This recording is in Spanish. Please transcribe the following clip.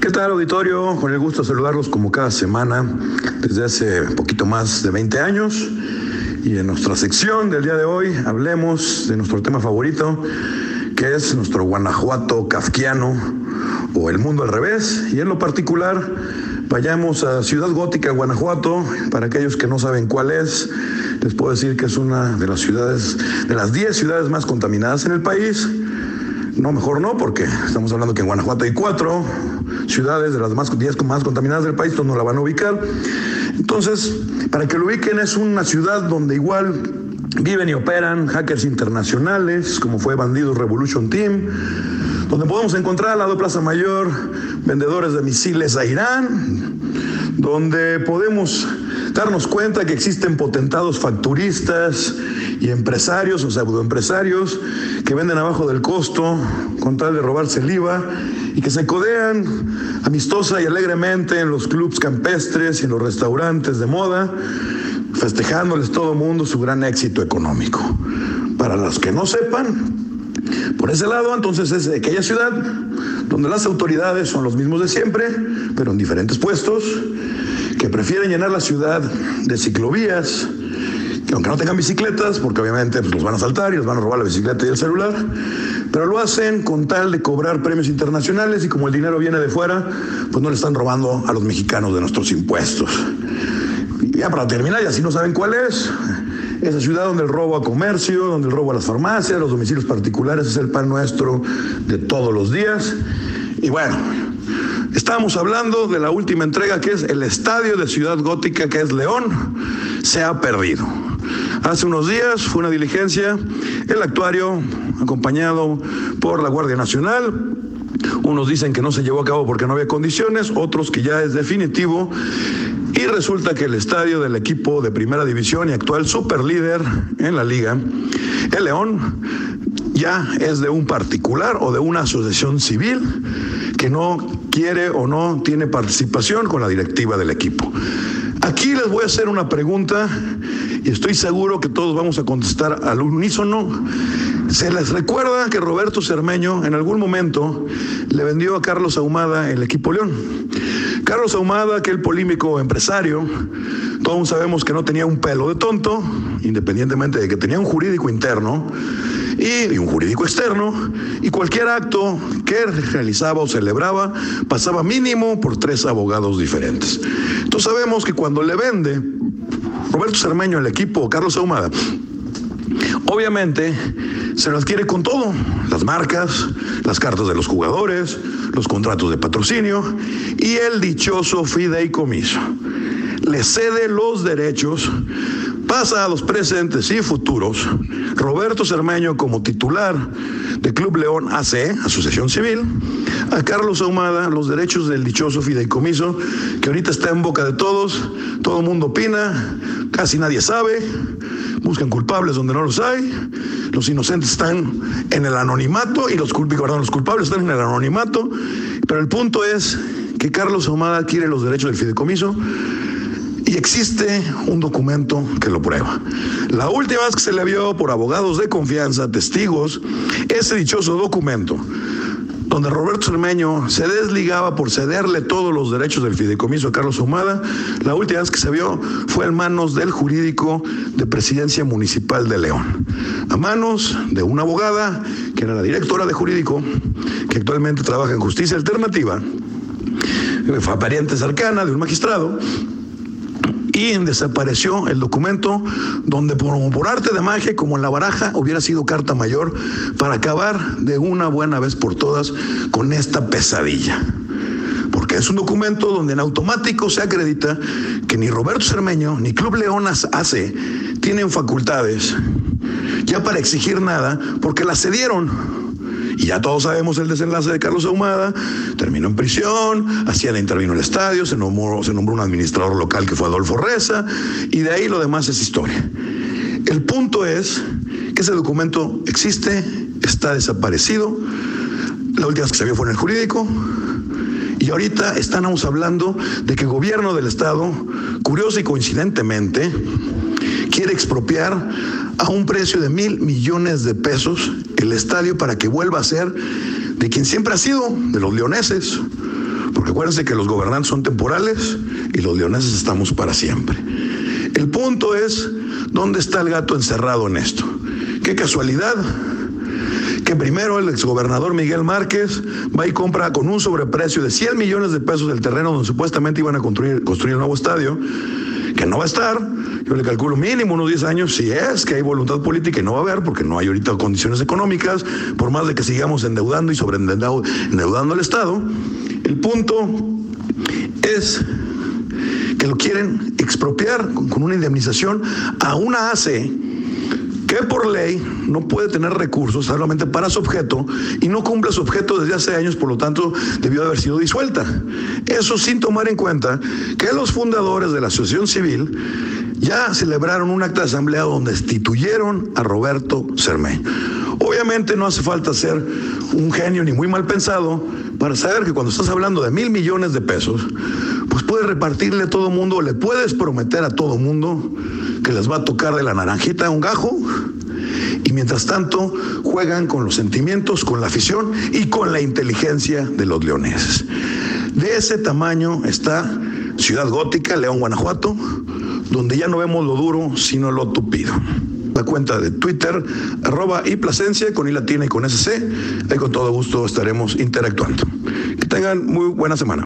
¿Qué tal auditorio? Con el gusto de saludarlos como cada semana desde hace poquito más de 20 años. Y en nuestra sección del día de hoy hablemos de nuestro tema favorito, que es nuestro Guanajuato kafkiano o el mundo al revés. Y en lo particular, vayamos a Ciudad Gótica, Guanajuato. Para aquellos que no saben cuál es, les puedo decir que es una de las ciudades, de las 10 ciudades más contaminadas en el país. No, mejor no, porque estamos hablando que en Guanajuato hay cuatro ciudades de las más 10 más contaminadas del país, entonces no la van a ubicar. Entonces, para que lo ubiquen, es una ciudad donde igual viven y operan hackers internacionales, como fue Bandidos Revolution Team, donde podemos encontrar al lado Plaza Mayor vendedores de misiles a Irán, donde podemos darnos cuenta que existen potentados facturistas y empresarios o pseudoempresarios que venden abajo del costo con tal de robarse el IVA y que se codean amistosa y alegremente en los clubs campestres y en los restaurantes de moda, festejándoles todo el mundo su gran éxito económico. Para los que no sepan, por ese lado, entonces es aquella ciudad donde las autoridades son los mismos de siempre, pero en diferentes puestos, que prefieren llenar la ciudad de ciclovías, que aunque no tengan bicicletas, porque obviamente pues, los van a saltar y los van a robar la bicicleta y el celular, pero lo hacen con tal de cobrar premios internacionales y como el dinero viene de fuera, pues no le están robando a los mexicanos de nuestros impuestos. Y ya para terminar, y así no saben cuál es, esa ciudad donde el robo a comercio, donde el robo a las farmacias, los domicilios particulares es el pan nuestro de todos los días. Y bueno, Estamos hablando de la última entrega que es el estadio de Ciudad Gótica, que es León, se ha perdido. Hace unos días fue una diligencia, el actuario acompañado por la Guardia Nacional. Unos dicen que no se llevó a cabo porque no había condiciones, otros que ya es definitivo. Y resulta que el estadio del equipo de primera división y actual superlíder en la liga, el León, ya es de un particular o de una asociación civil que no quiere o no tiene participación con la directiva del equipo. Aquí les voy a hacer una pregunta y estoy seguro que todos vamos a contestar al unísono. Se les recuerda que Roberto Cermeño en algún momento le vendió a Carlos Ahumada el equipo León. Carlos Ahumada, aquel polémico empresario, todos sabemos que no tenía un pelo de tonto, independientemente de que tenía un jurídico interno y un jurídico externo, y cualquier acto que realizaba o celebraba pasaba mínimo por tres abogados diferentes. Entonces sabemos que cuando le vende Roberto Cermeño el equipo Carlos Ahumada, obviamente se lo adquiere con todo, las marcas, las cartas de los jugadores, los contratos de patrocinio y el dichoso fideicomiso. Le cede los derechos pasa a los presentes y futuros Roberto Cermeño como titular de Club León AC, Asociación Civil, a Carlos Ahumada los derechos del dichoso fideicomiso, que ahorita está en boca de todos, todo el mundo opina, casi nadie sabe, buscan culpables donde no los hay, los inocentes están en el anonimato y los, los culpables están en el anonimato, pero el punto es que Carlos Ahumada quiere los derechos del fideicomiso y existe un documento que lo prueba. La última vez que se le vio por abogados de confianza, testigos, ese dichoso documento donde Roberto Cermeño se desligaba por cederle todos los derechos del fideicomiso a Carlos Humada, la última vez que se vio fue en manos del jurídico de Presidencia Municipal de León, a manos de una abogada que era la directora de jurídico, que actualmente trabaja en justicia alternativa, fue pariente cercana de un magistrado, y desapareció el documento donde por, arte de magia, como en la baraja, hubiera sido carta mayor para acabar de una buena vez por todas con esta pesadilla. Porque es un documento donde en automático se acredita que ni Roberto Cermeño ni Club Leonas hace tienen facultades ya para exigir nada porque la cedieron y ya todos sabemos el desenlace de Carlos Ahumada. Terminó en prisión, Hacienda intervino el estadio, se nombró, se nombró un administrador local que fue Adolfo Reza, y de ahí lo demás es historia. El punto es que ese documento existe, está desaparecido. La última vez que se vio fue en el jurídico. Y ahorita estamos hablando de que el gobierno del Estado, curioso y coincidentemente, quiere expropiar a un precio de mil millones de pesos el estadio para que vuelva a ser de quien siempre ha sido, de los leoneses. Porque acuérdense que los gobernantes son temporales y los leoneses estamos para siempre. El punto es, ¿dónde está el gato encerrado en esto? Qué casualidad que primero el exgobernador Miguel Márquez va y compra con un sobreprecio de 100 millones de pesos el terreno donde supuestamente iban a construir, construir el nuevo estadio, que no va a estar, yo le calculo mínimo unos 10 años, si es que hay voluntad política y no va a haber, porque no hay ahorita condiciones económicas, por más de que sigamos endeudando y sobreendeudando al Estado. El punto es que lo quieren expropiar con una indemnización a una ACE que por ley no puede tener recursos solamente para su objeto y no cumple su objeto desde hace años, por lo tanto debió de haber sido disuelta. Eso sin tomar en cuenta que los fundadores de la asociación civil ya celebraron un acta de asamblea donde destituyeron a Roberto Cermeño. Obviamente no hace falta ser un genio ni muy mal pensado para saber que cuando estás hablando de mil millones de pesos, pues puedes repartirle a todo mundo, le puedes prometer a todo mundo que les va a tocar de la naranjita a un gajo y mientras tanto juegan con los sentimientos, con la afición y con la inteligencia de los leoneses. De ese tamaño está Ciudad Gótica, León, Guanajuato, donde ya no vemos lo duro, sino lo tupido. La cuenta de Twitter, arroba y Plasencia, con I latina y con SC. Ahí con todo gusto estaremos interactuando. Que tengan muy buena semana.